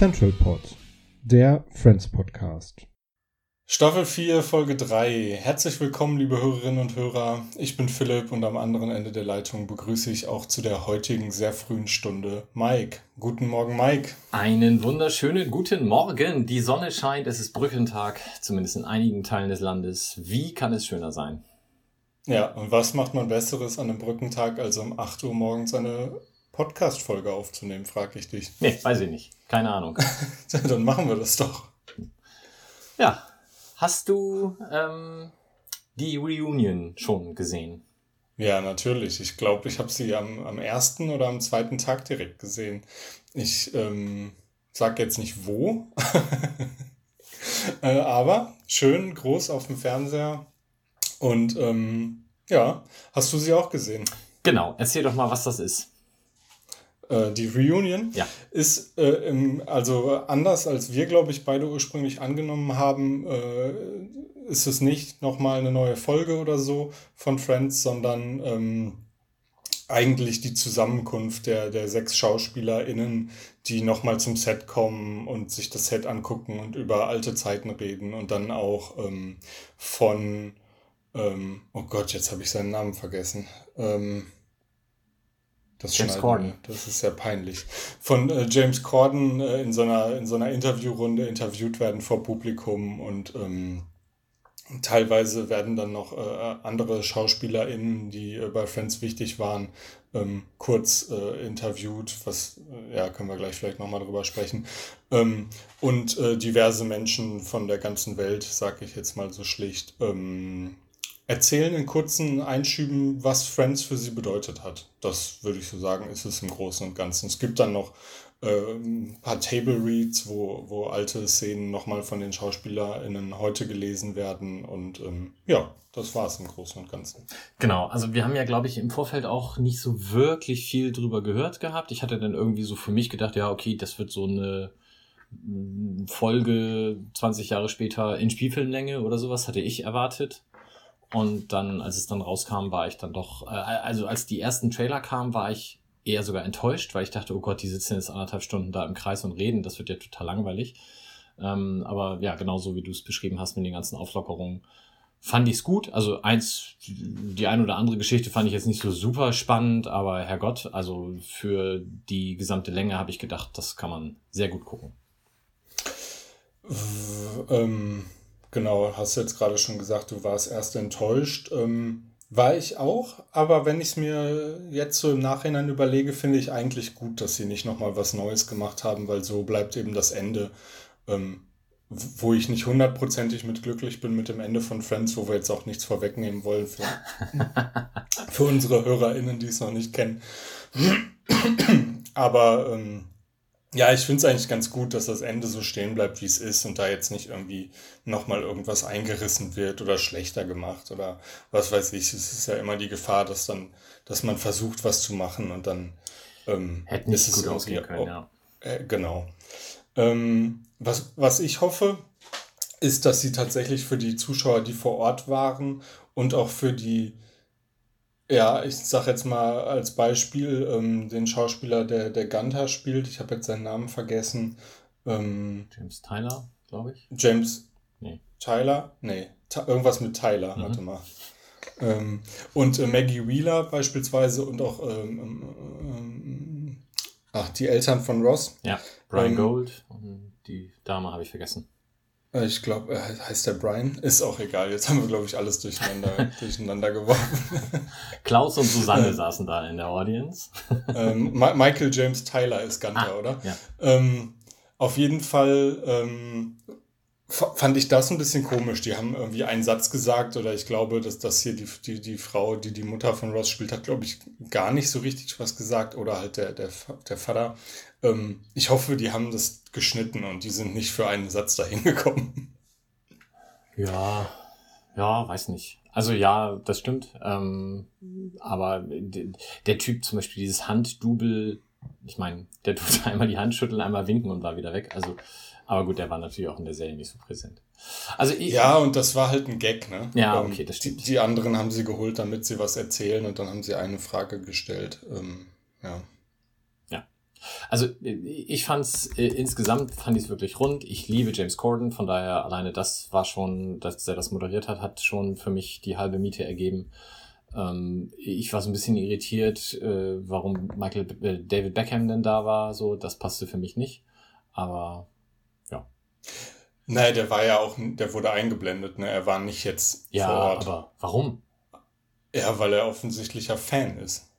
Central Pod, der Friends Podcast. Staffel 4, Folge 3. Herzlich willkommen, liebe Hörerinnen und Hörer. Ich bin Philipp und am anderen Ende der Leitung begrüße ich auch zu der heutigen sehr frühen Stunde Mike. Guten Morgen, Mike. Einen wunderschönen guten Morgen. Die Sonne scheint, es ist Brückentag, zumindest in einigen Teilen des Landes. Wie kann es schöner sein? Ja, und was macht man Besseres an einem Brückentag, als um 8 Uhr morgens eine Podcast-Folge aufzunehmen, frage ich dich. Nee, weiß ich nicht. Keine Ahnung. Dann machen wir das doch. Ja, hast du ähm, die Reunion schon gesehen? Ja, natürlich. Ich glaube, ich habe sie am, am ersten oder am zweiten Tag direkt gesehen. Ich ähm, sag jetzt nicht wo, äh, aber schön groß auf dem Fernseher. Und ähm, ja, hast du sie auch gesehen? Genau, erzähl doch mal, was das ist. Äh, die Reunion Ja. ist äh, im, also anders als wir, glaube ich, beide ursprünglich angenommen haben, äh, ist es nicht nochmal eine neue Folge oder so von Friends, sondern ähm, eigentlich die Zusammenkunft der, der sechs SchauspielerInnen, die nochmal zum Set kommen und sich das Set angucken und über alte Zeiten reden und dann auch ähm, von, ähm, oh Gott, jetzt habe ich seinen Namen vergessen. Ähm, das James Corden. Das ist ja peinlich. Von äh, James Corden äh, in so einer, in so einer Interviewrunde interviewt werden vor Publikum und ähm, teilweise werden dann noch äh, andere SchauspielerInnen, die äh, bei Friends wichtig waren, ähm, kurz äh, interviewt, was, äh, ja, können wir gleich vielleicht nochmal drüber sprechen. Ähm, und diverse Menschen von der ganzen Welt, sag ich jetzt mal so schlicht, ähm, erzählen in kurzen Einschüben, was Friends für sie bedeutet hat. Das würde ich so sagen, ist es im Großen und Ganzen. Es gibt dann noch äh, ein paar Table Reads, wo, wo alte Szenen nochmal von den SchauspielerInnen heute gelesen werden. Und ähm, ja, das war es im Großen und Ganzen. Genau, also wir haben ja, glaube ich, im Vorfeld auch nicht so wirklich viel drüber gehört gehabt. Ich hatte dann irgendwie so für mich gedacht, ja, okay, das wird so eine mm, Folge 20 Jahre später in Spielfilmlänge oder sowas, hatte ich erwartet. Und dann, als es dann rauskam, war ich dann doch, äh, also als die ersten Trailer kamen, war ich eher sogar enttäuscht, weil ich dachte, oh Gott, die sitzen jetzt anderthalb Stunden da im Kreis und reden, das wird ja total langweilig. Ähm, aber ja, genauso wie du es beschrieben hast mit den ganzen Auflockerungen, fand ich es gut. Also eins, die ein oder andere Geschichte fand ich jetzt nicht so super spannend, aber Herrgott, also für die gesamte Länge habe ich gedacht, das kann man sehr gut gucken. Ähm, genau, hast du jetzt gerade schon gesagt, du warst erst enttäuscht. Ähm, war ich auch, aber wenn ich es mir jetzt so im Nachhinein überlege, finde ich eigentlich gut, dass sie nicht nochmal was Neues gemacht haben, weil so bleibt eben das Ende, ähm, wo ich nicht hundertprozentig mit glücklich bin mit dem Ende von Friends, wo wir jetzt auch nichts vorwegnehmen wollen für, für unsere HörerInnen, die es noch nicht kennen. Aber ähm, ja, ich finde es eigentlich ganz gut, dass das Ende so stehen bleibt, wie es ist und da jetzt nicht irgendwie nochmal irgendwas eingerissen wird oder schlechter gemacht oder was weiß ich. Es ist ja immer die Gefahr, dass dann, dass man versucht, was zu machen und dann ähm, Hätte nicht gut ausgehen können, oh, ja. äh, genau. Ähm, was, was ich hoffe, ist, dass sie tatsächlich für die Zuschauer, die vor Ort waren und auch für die, ja, ich sag jetzt mal als Beispiel, ähm, den Schauspieler, der, der Gunther spielt, ich habe jetzt seinen Namen vergessen, ähm, James Tyler, glaube ich. James Nee. Tyler? Nee, Ty- irgendwas mit Tyler, Mhm. warte mal. Ähm, und äh, Maggie Wheeler beispielsweise und auch ähm, ähm, ähm, ach, die Eltern von Ross. Ja, Brian Gold und die Dame habe ich vergessen. Äh, Ich glaube, äh, heißt der Brian? Ist auch egal. Jetzt haben wir, glaube ich, alles durcheinander, durcheinander geworfen. Klaus und Susanne Äh. saßen da in der Audience. ähm, Michael James Tyler ist Gunther, Ah, oder? ja. Ähm, auf jeden Fall ähm, fand ich das ein bisschen komisch. Die haben irgendwie einen Satz gesagt oder ich glaube, dass das hier die, die, die Frau, die die Mutter von Ross spielt, hat, glaube ich, gar nicht so richtig was gesagt oder halt der, der, der Vater. Ähm, ich hoffe, die haben das geschnitten und die sind nicht für einen Satz dahin gekommen. Ja, ja, weiß nicht. Also ja, das stimmt. Ähm, aber der Typ zum Beispiel, dieses Handdubel, ich meine, der tut einmal die Hand schütteln, einmal winken und war wieder weg. Also aber gut, der war natürlich auch in der Serie nicht so präsent. Also ich, ja, und das war halt ein Gag, ne? Ja, ähm, okay, das stimmt. Die, die, anderen haben sie geholt, damit sie was erzählen und dann haben sie eine Frage gestellt. Ähm, ja. Ja. Also ich fand's äh, insgesamt fand ich es wirklich rund. Ich liebe James Corden, von daher alleine das war schon, dass er das moderiert hat, hat schon für mich die halbe Miete ergeben. Ähm, ich war so ein bisschen irritiert, äh, warum Michael äh, David Beckham denn da war. So, das passte für mich nicht. Aber Nein, der war ja auch, der wurde eingeblendet, ne? Er war nicht jetzt ja, vor Ort. aber warum? Ja, weil er offensichtlicher Fan ist.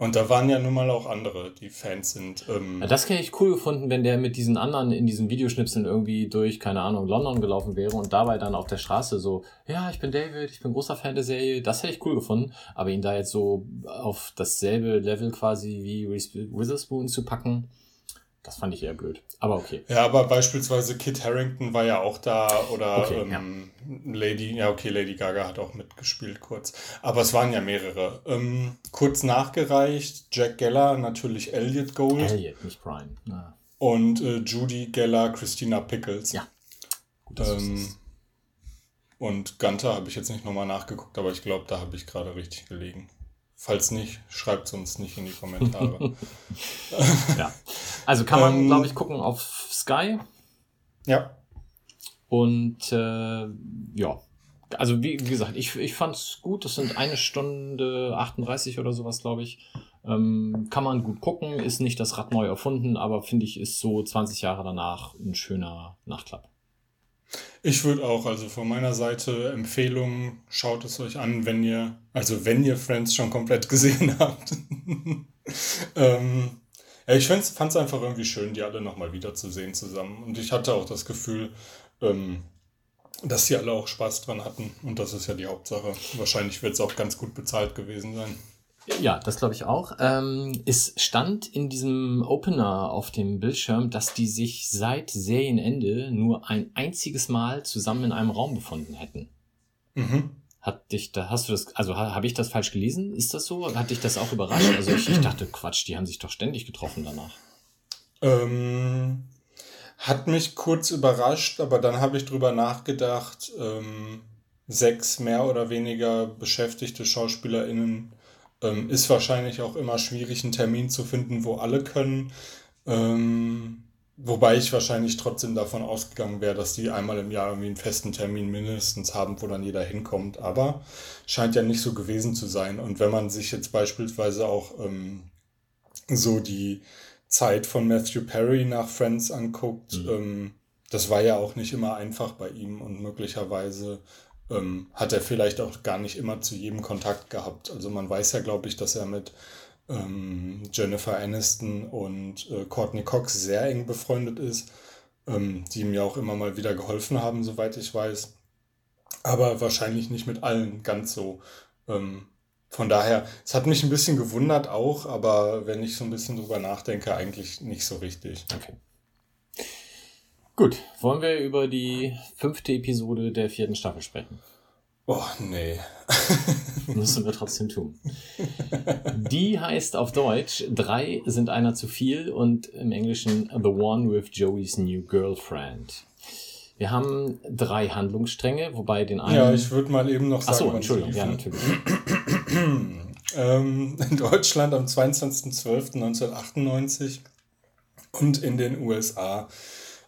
Und da waren ja nun mal auch andere, die Fans sind. Ähm ja, das hätte ich cool gefunden, wenn der mit diesen anderen in diesen Videoschnipseln irgendwie durch, keine Ahnung, London gelaufen wäre und dabei dann auf der Straße so, ja, ich bin David, ich bin großer Fan der Serie. Das hätte ich cool gefunden. Aber ihn da jetzt so auf dasselbe Level quasi wie Reese Witherspoon zu packen, das fand ich eher blöd. Aber okay. Ja, aber beispielsweise Kit Harrington war ja auch da oder okay, ähm, ja. Lady, ja okay, Lady Gaga hat auch mitgespielt kurz. Aber es waren ja mehrere. Ähm, kurz nachgereicht, Jack Geller, natürlich Elliot Gold. Elliot, nicht Brian. Ja. Und äh, Judy Geller, Christina Pickles. Ja. Gut, ähm, und Gunter habe ich jetzt nicht nochmal nachgeguckt, aber ich glaube, da habe ich gerade richtig gelegen. Falls nicht, schreibt es uns nicht in die Kommentare. ja. Also kann man, ähm, glaube ich, gucken auf Sky. Ja. Und äh, ja. Also wie, wie gesagt, ich, ich fand es gut. Das sind eine Stunde 38 oder sowas, glaube ich. Ähm, kann man gut gucken, ist nicht das Rad neu erfunden, aber finde ich, ist so 20 Jahre danach ein schöner Nachklapp. Ich würde auch, also von meiner Seite Empfehlung, schaut es euch an, wenn ihr, also wenn ihr Friends schon komplett gesehen habt. ähm, ja, ich fand es einfach irgendwie schön, die alle nochmal wiederzusehen zusammen. Und ich hatte auch das Gefühl, ähm, dass sie alle auch Spaß dran hatten. Und das ist ja die Hauptsache. Wahrscheinlich wird es auch ganz gut bezahlt gewesen sein. Ja, das glaube ich auch. Ähm, es stand in diesem Opener auf dem Bildschirm, dass die sich seit Serienende nur ein einziges Mal zusammen in einem Raum befunden hätten. Mhm. Hat dich da, hast du das, also habe ich das falsch gelesen? Ist das so? Hat dich das auch überrascht? Also ich, ich dachte, Quatsch, die haben sich doch ständig getroffen danach. Ähm, hat mich kurz überrascht, aber dann habe ich drüber nachgedacht, ähm, sechs mehr oder weniger beschäftigte SchauspielerInnen ähm, ist wahrscheinlich auch immer schwierig, einen Termin zu finden, wo alle können. Ähm, wobei ich wahrscheinlich trotzdem davon ausgegangen wäre, dass die einmal im Jahr irgendwie einen festen Termin mindestens haben, wo dann jeder hinkommt. Aber scheint ja nicht so gewesen zu sein. Und wenn man sich jetzt beispielsweise auch ähm, so die Zeit von Matthew Perry nach Friends anguckt, mhm. ähm, das war ja auch nicht immer einfach bei ihm und möglicherweise ähm, hat er vielleicht auch gar nicht immer zu jedem Kontakt gehabt. Also man weiß ja, glaube ich, dass er mit ähm, Jennifer Aniston und äh, Courtney Cox sehr eng befreundet ist, ähm, die ihm ja auch immer mal wieder geholfen haben, soweit ich weiß. Aber wahrscheinlich nicht mit allen ganz so. Ähm, von daher, es hat mich ein bisschen gewundert auch, aber wenn ich so ein bisschen drüber nachdenke, eigentlich nicht so richtig. Okay. Gut, wollen wir über die fünfte Episode der vierten Staffel sprechen? Oh, nee. Müssen wir trotzdem tun. Die heißt auf Deutsch, drei sind einer zu viel und im Englischen The One with Joey's New Girlfriend. Wir haben drei Handlungsstränge, wobei den einen. Ja, ich würde mal eben noch sagen. Achso, Entschuldigung, ja, natürlich. ähm, in Deutschland am 22.12.1998 und in den USA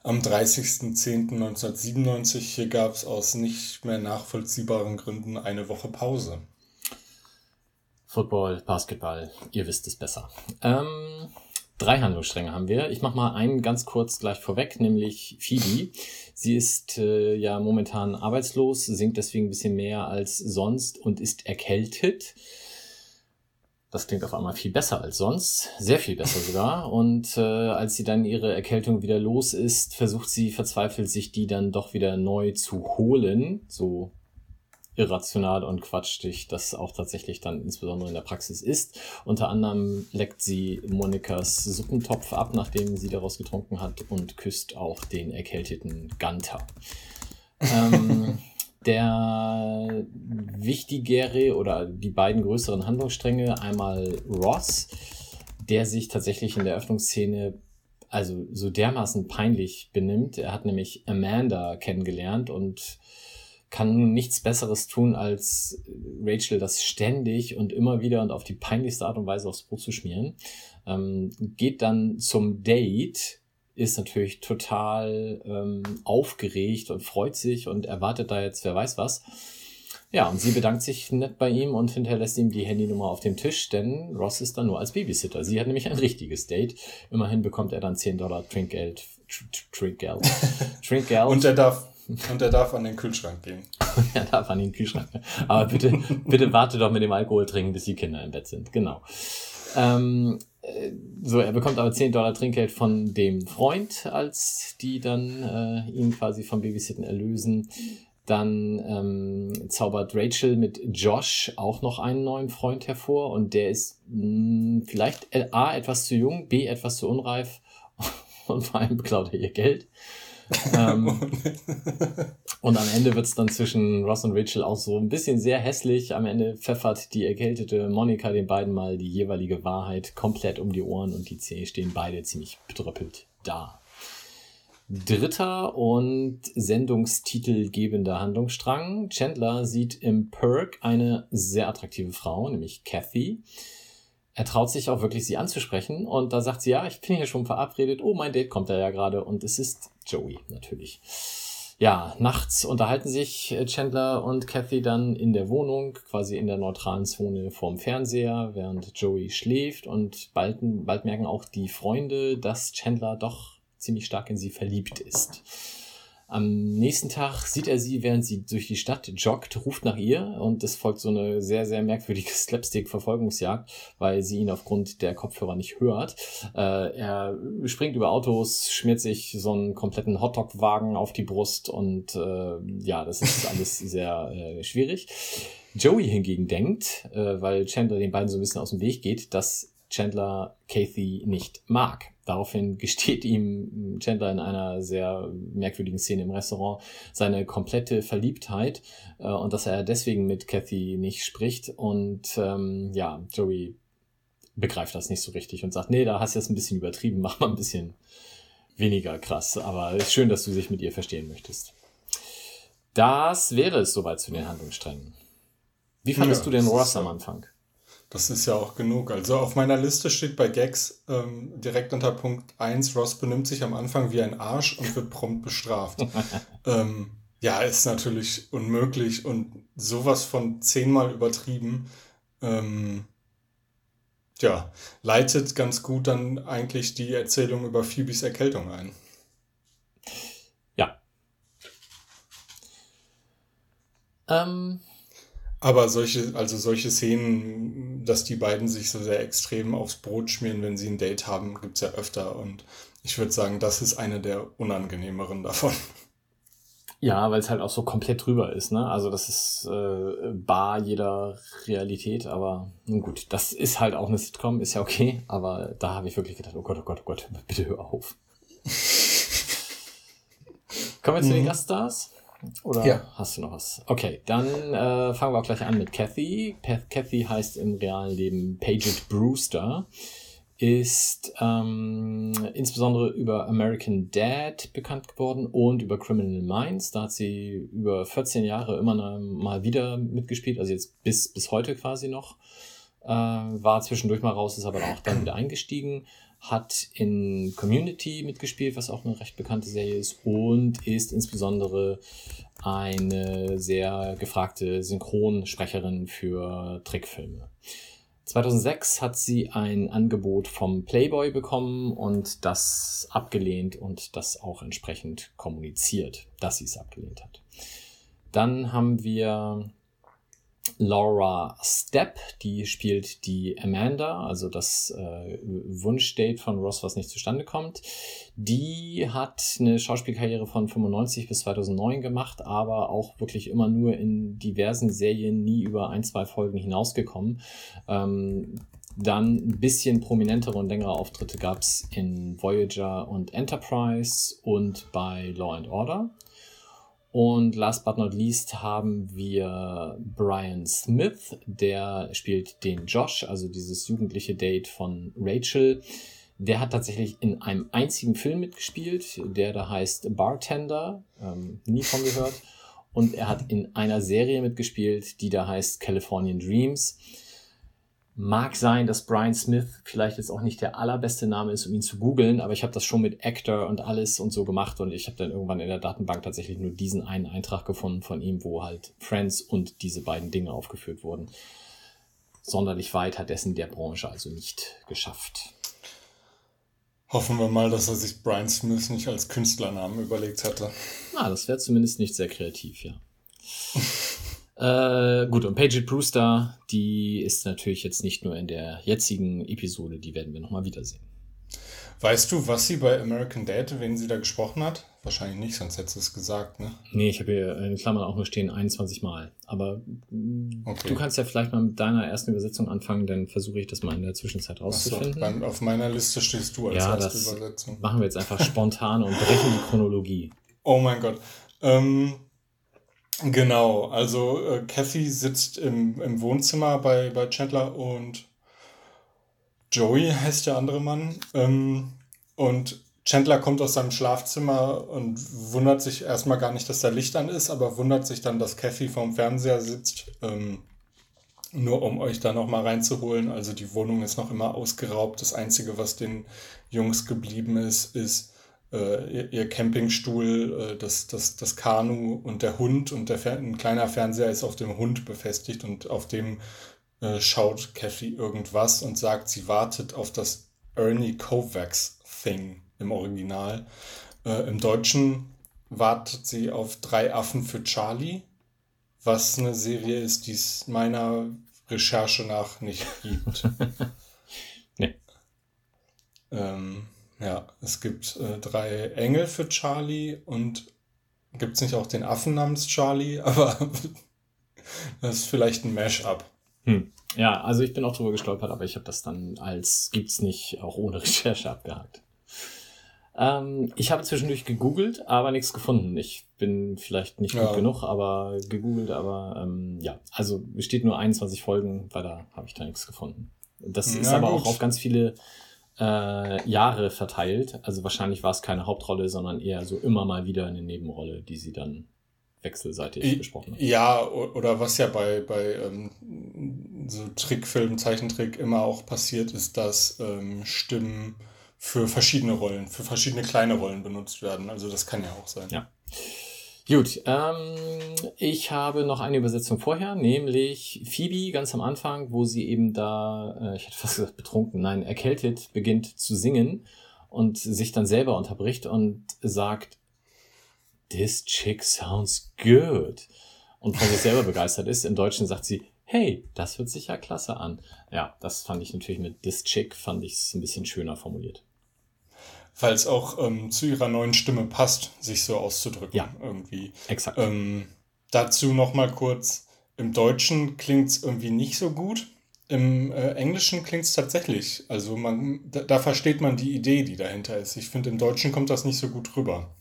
am 30.10.1997. Hier gab es aus nicht mehr nachvollziehbaren Gründen eine Woche Pause. Football, Basketball, ihr wisst es besser. Ähm, drei Handlungsstränge haben wir. Ich mache mal einen ganz kurz gleich vorweg, nämlich Phoebe. Sie ist äh, ja momentan arbeitslos, singt deswegen ein bisschen mehr als sonst und ist erkältet. Das klingt auf einmal viel besser als sonst, sehr viel besser sogar. Und äh, als sie dann ihre Erkältung wieder los ist, versucht sie verzweifelt, sich die dann doch wieder neu zu holen. So irrational und quatschig das auch tatsächlich dann insbesondere in der Praxis ist. Unter anderem leckt sie Monikas Suppentopf ab, nachdem sie daraus getrunken hat und küsst auch den erkälteten Ganter. ähm, der wichtigere oder die beiden größeren Handlungsstränge, einmal Ross, der sich tatsächlich in der Öffnungsszene also so dermaßen peinlich benimmt. Er hat nämlich Amanda kennengelernt und kann nun nichts Besseres tun, als Rachel das ständig und immer wieder und auf die peinlichste Art und Weise aufs Brot zu schmieren. Ähm, geht dann zum Date, ist natürlich total ähm, aufgeregt und freut sich und erwartet da jetzt wer weiß was. Ja, und sie bedankt sich nett bei ihm und hinterlässt ihm die Handynummer auf dem Tisch, denn Ross ist dann nur als Babysitter. Sie hat nämlich ein richtiges Date. Immerhin bekommt er dann 10 Dollar Trinkgeld. Trinkgeld. Trinkgeld. und er darf und er darf an den Kühlschrank gehen. er darf an den Kühlschrank. Aber bitte, bitte warte doch mit dem Alkohol trinken, bis die Kinder im Bett sind. Genau. Ähm, äh, so, er bekommt aber 10 Dollar Trinkgeld von dem Freund, als die dann äh, ihn quasi vom Babysitten erlösen. Dann ähm, zaubert Rachel mit Josh auch noch einen neuen Freund hervor und der ist mh, vielleicht A etwas zu jung, B etwas zu unreif und vor allem beklaut er ihr Geld ähm, und am Ende wird es dann zwischen Ross und Rachel auch so ein bisschen sehr hässlich. Am Ende pfeffert die erkältete Monika den beiden mal die jeweilige Wahrheit komplett um die Ohren und die Zähne stehen beide ziemlich bedröppelt da. Dritter und sendungstitelgebender Handlungsstrang. Chandler sieht im Perk eine sehr attraktive Frau, nämlich Kathy er traut sich auch wirklich, sie anzusprechen. Und da sagt sie, ja, ich bin hier schon verabredet. Oh, mein Date kommt da ja gerade. Und es ist Joey, natürlich. Ja, nachts unterhalten sich Chandler und Kathy dann in der Wohnung, quasi in der neutralen Zone vorm Fernseher, während Joey schläft. Und bald, bald merken auch die Freunde, dass Chandler doch ziemlich stark in sie verliebt ist. Am nächsten Tag sieht er sie, während sie durch die Stadt joggt, ruft nach ihr und es folgt so eine sehr, sehr merkwürdige Slapstick-Verfolgungsjagd, weil sie ihn aufgrund der Kopfhörer nicht hört. Äh, er springt über Autos, schmiert sich so einen kompletten Hotdog-Wagen auf die Brust und äh, ja, das ist alles sehr äh, schwierig. Joey hingegen denkt, äh, weil Chandler den beiden so ein bisschen aus dem Weg geht, dass Chandler Kathy nicht mag. Daraufhin gesteht ihm Chandler in einer sehr merkwürdigen Szene im Restaurant seine komplette Verliebtheit äh, und dass er deswegen mit Kathy nicht spricht. Und ähm, ja, Joey begreift das nicht so richtig und sagt, nee, da hast du jetzt ein bisschen übertrieben, mach mal ein bisschen weniger krass. Aber es ist schön, dass du dich mit ihr verstehen möchtest. Das wäre es soweit zu den Handlungssträngen. Wie fandest ja, du den Ross am Anfang? Das ist ja auch genug. Also auf meiner Liste steht bei Gags ähm, direkt unter Punkt 1, Ross benimmt sich am Anfang wie ein Arsch und wird prompt bestraft. ähm, ja, ist natürlich unmöglich und sowas von zehnmal übertrieben. Ähm, ja, leitet ganz gut dann eigentlich die Erzählung über Phoebes Erkältung ein. Ja. Ähm, aber solche, also solche Szenen, dass die beiden sich so sehr extrem aufs Brot schmieren, wenn sie ein Date haben, gibt's ja öfter. Und ich würde sagen, das ist eine der unangenehmeren davon. Ja, weil es halt auch so komplett drüber ist, ne? Also das ist äh, bar jeder Realität, aber nun gut, das ist halt auch eine Sitcom, ist ja okay, aber da habe ich wirklich gedacht, oh Gott, oh Gott, oh Gott, bitte hör auf. Kommen wir zu den mhm. Gaststars? Oder ja. hast du noch was? Okay, dann äh, fangen wir auch gleich an mit Kathy. Kathy heißt im realen Leben Paget Brewster, ist ähm, insbesondere über American Dad bekannt geworden und über Criminal Minds. Da hat sie über 14 Jahre immer mal wieder mitgespielt, also jetzt bis, bis heute quasi noch. Äh, war zwischendurch mal raus, ist aber auch dann wieder eingestiegen hat in Community mitgespielt, was auch eine recht bekannte Serie ist, und ist insbesondere eine sehr gefragte Synchronsprecherin für Trickfilme. 2006 hat sie ein Angebot vom Playboy bekommen und das abgelehnt und das auch entsprechend kommuniziert, dass sie es abgelehnt hat. Dann haben wir Laura Stepp, die spielt die Amanda, also das äh, Wunschdate von Ross, was nicht zustande kommt. Die hat eine Schauspielkarriere von 95 bis 2009 gemacht, aber auch wirklich immer nur in diversen Serien, nie über ein, zwei Folgen hinausgekommen. Ähm, dann ein bisschen prominentere und längere Auftritte gab es in Voyager und Enterprise und bei Law and Order. Und last but not least haben wir Brian Smith, der spielt den Josh, also dieses jugendliche Date von Rachel. Der hat tatsächlich in einem einzigen Film mitgespielt, der da heißt Bartender, ähm, nie von gehört. Und er hat in einer Serie mitgespielt, die da heißt Californian Dreams. Mag sein, dass Brian Smith vielleicht jetzt auch nicht der allerbeste Name ist, um ihn zu googeln, aber ich habe das schon mit Actor und alles und so gemacht und ich habe dann irgendwann in der Datenbank tatsächlich nur diesen einen Eintrag gefunden von ihm, wo halt Friends und diese beiden Dinge aufgeführt wurden. Sonderlich weit hat es in der Branche also nicht geschafft. Hoffen wir mal, dass er sich Brian Smith nicht als Künstlernamen überlegt hatte. Na, das wäre zumindest nicht sehr kreativ, ja. Äh, gut, und Paget Brewster, die ist natürlich jetzt nicht nur in der jetzigen Episode, die werden wir nochmal wiedersehen. Weißt du, was sie bei American Dad, wen sie da gesprochen hat? Wahrscheinlich nicht, sonst hättest du es gesagt, ne? Nee, ich habe hier in Klammern auch nur stehen 21 Mal. Aber mm, okay. du kannst ja vielleicht mal mit deiner ersten Übersetzung anfangen, dann versuche ich das mal in der Zwischenzeit rauszufinden. So, auf meiner Liste stehst du als ja, erste Übersetzung. Machen wir jetzt einfach spontan und brechen die Chronologie. Oh mein Gott. Ähm, Genau, also äh, Kathy sitzt im, im Wohnzimmer bei, bei Chandler und Joey heißt der andere Mann. Ähm, und Chandler kommt aus seinem Schlafzimmer und wundert sich erstmal gar nicht, dass da Licht an ist, aber wundert sich dann, dass Kathy vorm Fernseher sitzt. Ähm, nur um euch da nochmal reinzuholen. Also die Wohnung ist noch immer ausgeraubt. Das Einzige, was den Jungs geblieben ist, ist äh, ihr, Campingstuhl, äh, das, das, das Kanu und der Hund und der ein kleiner Fernseher ist auf dem Hund befestigt und auf dem äh, schaut Kathy irgendwas und sagt, sie wartet auf das Ernie Kovacs Thing im Original. Äh, Im Deutschen wartet sie auf Drei Affen für Charlie, was eine Serie ist, die es meiner Recherche nach nicht gibt. nee. Ähm, ja, es gibt äh, drei Engel für Charlie und gibt es nicht auch den Affen namens Charlie, aber das ist vielleicht ein Mash-up. Hm. Ja, also ich bin auch drüber gestolpert, aber ich habe das dann als gibt's nicht auch ohne Recherche abgehakt. Ähm, ich habe zwischendurch gegoogelt, aber nichts gefunden. Ich bin vielleicht nicht gut ja. genug, aber gegoogelt, aber ähm, ja, also es steht nur 21 Folgen, weil da habe ich da nichts gefunden. Das ja, ist aber gut. auch auf ganz viele äh, Jahre verteilt. Also wahrscheinlich war es keine Hauptrolle, sondern eher so immer mal wieder eine Nebenrolle, die sie dann wechselseitig I, gesprochen hat. Ja, oder was ja bei, bei ähm, so Trickfilm, Zeichentrick immer auch passiert ist, dass ähm, Stimmen für verschiedene Rollen, für verschiedene kleine Rollen benutzt werden. Also das kann ja auch sein. Ja. Gut, ähm, ich habe noch eine Übersetzung vorher, nämlich Phoebe ganz am Anfang, wo sie eben da, äh, ich hätte fast gesagt betrunken, nein, erkältet beginnt zu singen und sich dann selber unterbricht und sagt, This chick sounds good. Und von sich selber begeistert ist. Im Deutschen sagt sie, hey, das hört sich ja klasse an. Ja, das fand ich natürlich mit This chick, fand ich es ein bisschen schöner formuliert weil es auch ähm, zu ihrer neuen Stimme passt, sich so auszudrücken. Ja, irgendwie. Exakt. Ähm, dazu noch mal kurz, im Deutschen klingt es irgendwie nicht so gut. Im äh, Englischen klingt es tatsächlich. Also man, da, da, versteht man die Idee, die dahinter ist. Ich finde, im Deutschen kommt das nicht so gut rüber.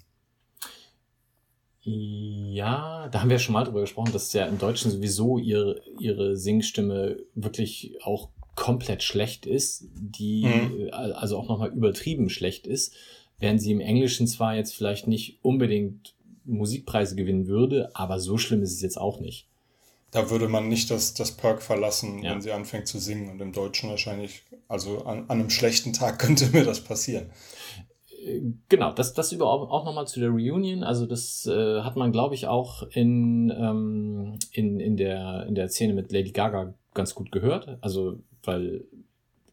Ja, da haben wir schon mal drüber gesprochen, dass ja im Deutschen sowieso ihre, ihre Singstimme wirklich auch komplett schlecht ist, die mhm. Äh, also auch nochmal übertrieben schlecht ist, während sie im Englischen zwar jetzt vielleicht nicht unbedingt Musikpreise gewinnen würde, aber so schlimm ist es jetzt auch nicht. Da würde man nicht das, das Perk verlassen, ja. wenn sie anfängt zu singen. Und im Deutschen wahrscheinlich, also an, an einem schlechten Tag könnte mir das passieren. Äh, genau, das, das überhaupt auch nochmal zu der Reunion. Also das äh, hat man, glaube ich, auch in, ähm, in, in, der, in der Szene mit Lady Gaga ganz gut gehört. Also weil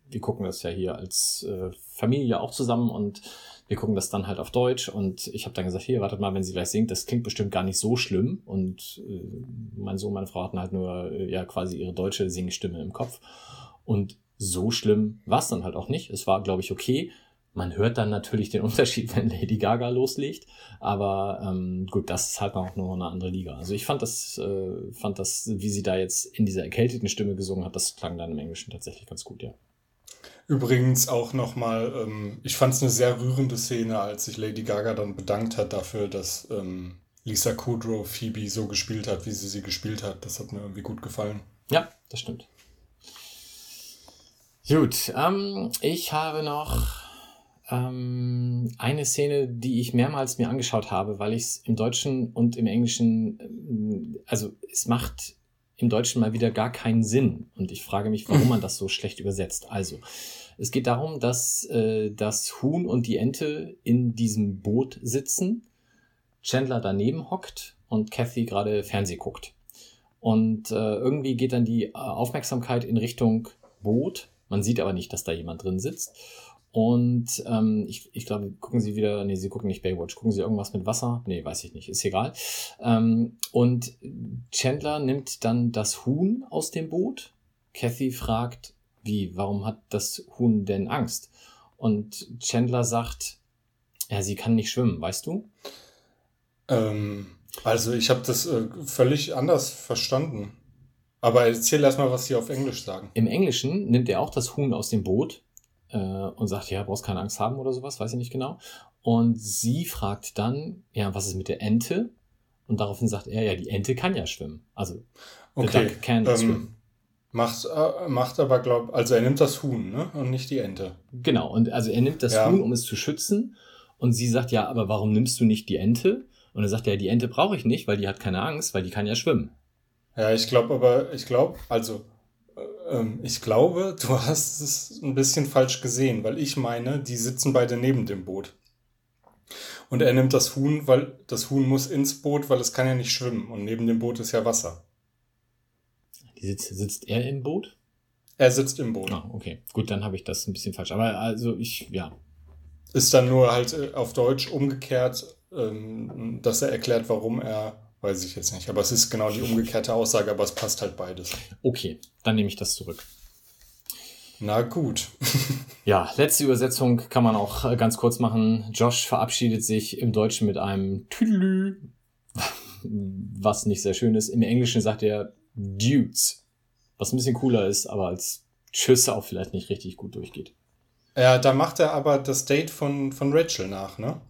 wir gucken das ja hier als äh, Familie auch zusammen und wir gucken das dann halt auf Deutsch und ich habe dann gesagt, hier, wartet mal, wenn sie gleich singt, das klingt bestimmt gar nicht so schlimm. Und äh, mein Sohn, meine Frau hatten halt nur äh, ja quasi ihre deutsche Singstimme im Kopf. Und so schlimm war es dann halt auch nicht. Es war, glaube ich, okay. Man hört dann natürlich den Unterschied, wenn Lady Gaga loslegt. Aber ähm, gut, das ist halt auch noch eine andere Liga. Also ich fand das, äh, fand das, wie sie da jetzt in dieser erkälteten Stimme gesungen hat, das klang dann im Englischen tatsächlich ganz gut, ja. Übrigens auch nochmal, ähm, ich fand es eine sehr rührende Szene, als sich Lady Gaga dann bedankt hat dafür, dass ähm, Lisa Kudrow Phoebe so gespielt hat, wie sie sie gespielt hat. Das hat mir irgendwie gut gefallen. Ja, das stimmt. Gut, ähm, ich habe noch ähm, eine Szene, die ich mehrmals mir angeschaut habe, weil ich es im Deutschen und im Englischen, äh, also es macht im Deutschen mal wieder gar keinen Sinn. Und ich frage mich, warum man das so schlecht übersetzt. Also, es geht darum, dass äh, das Huhn und die Ente in diesem Boot sitzen, Chandler daneben hockt und Kathy gerade Fernseh guckt. Und äh, irgendwie geht dann die äh, Aufmerksamkeit in Richtung Boot. Man sieht aber nicht, dass da jemand drin sitzt. Und ähm, ich, ich glaube, gucken Sie wieder, nee, Sie gucken nicht Baywatch, gucken Sie irgendwas mit Wasser? Nee, weiß ich nicht, ist egal. Ähm, und Chandler nimmt dann das Huhn aus dem Boot. Kathy fragt, wie, warum hat das Huhn denn Angst? Und Chandler sagt, ja, sie kann nicht schwimmen, weißt du? Ähm, also ich habe das äh, völlig anders verstanden. Aber erzähl erst mal, was sie auf Englisch sagen. Im Englischen nimmt er auch das Huhn aus dem Boot äh, und sagt, ja, brauchst keine Angst haben oder sowas, weiß ich nicht genau. Und sie fragt dann, ja, was ist mit der Ente? Und daraufhin sagt er, ja, die Ente kann ja schwimmen. Also, okay. can ähm, swim. Macht, äh, macht aber, glaub, also er nimmt das Huhn, ne? Und nicht die Ente. Genau, und also er nimmt das ja. Huhn, um es zu schützen. Und sie sagt, ja, aber warum nimmst du nicht die Ente? Und er sagt, ja, die Ente brauche ich nicht, weil die hat keine Angst, weil die kann ja schwimmen. Ja, ich glaube aber, ich glaube, also ähm, ich glaube, du hast es ein bisschen falsch gesehen, weil ich meine, die sitzen beide neben dem Boot. Und er nimmt das Huhn, weil das Huhn muss ins Boot, weil es kann ja nicht schwimmen. Und neben dem Boot ist ja Wasser. Sitzt, sitzt er im Boot? Er sitzt im Boot. Ah, okay. Gut, dann habe ich das ein bisschen falsch. Aber also ich, ja. Ist dann nur halt äh, auf Deutsch umgekehrt, ähm, dass er erklärt, warum er Weiß ich jetzt nicht. Aber es ist genau die umgekehrte Aussage, aber es passt halt beides. Okay, dann nehme ich das zurück. Na gut. ja, letzte Übersetzung kann man auch äh, ganz kurz machen. Josh verabschiedet sich im Deutschen mit einem Tüdelü, was nicht sehr schön ist. Im Englischen sagt er Dudes, was ein bisschen cooler ist, aber als Tschüss auch vielleicht nicht richtig gut durchgeht. Ja, da macht er aber das Date von, von Rachel nach, ne?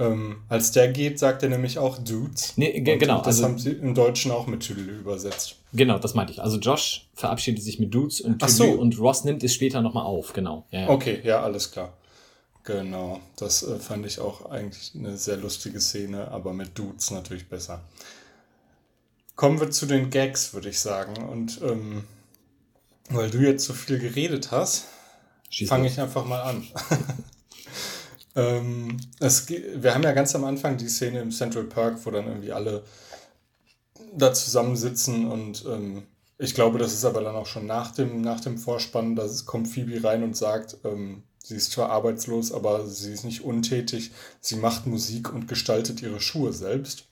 Ähm, als der geht, sagt er nämlich auch Dudes. Nee, genau. Und das also, haben sie im Deutschen auch mit Tüdelü übersetzt. Genau, das meinte ich. Also Josh verabschiedet sich mit Dudes und Tüdelü so. und Ross nimmt es später nochmal auf, genau. Ja, ja. Okay, ja, alles klar. Genau, das äh, fand ich auch eigentlich eine sehr lustige Szene, aber mit Dudes natürlich besser. Kommen wir zu den Gags, würde ich sagen. Und ähm, weil du jetzt so viel geredet hast, fange ich einfach mal an. Ähm, es, wir haben ja ganz am Anfang die Szene im Central Park, wo dann irgendwie alle da zusammensitzen und ähm, ich glaube, das ist aber dann auch schon nach dem, nach dem Vorspann, da kommt Phoebe rein und sagt, ähm, sie ist zwar arbeitslos, aber sie ist nicht untätig, sie macht Musik und gestaltet ihre Schuhe selbst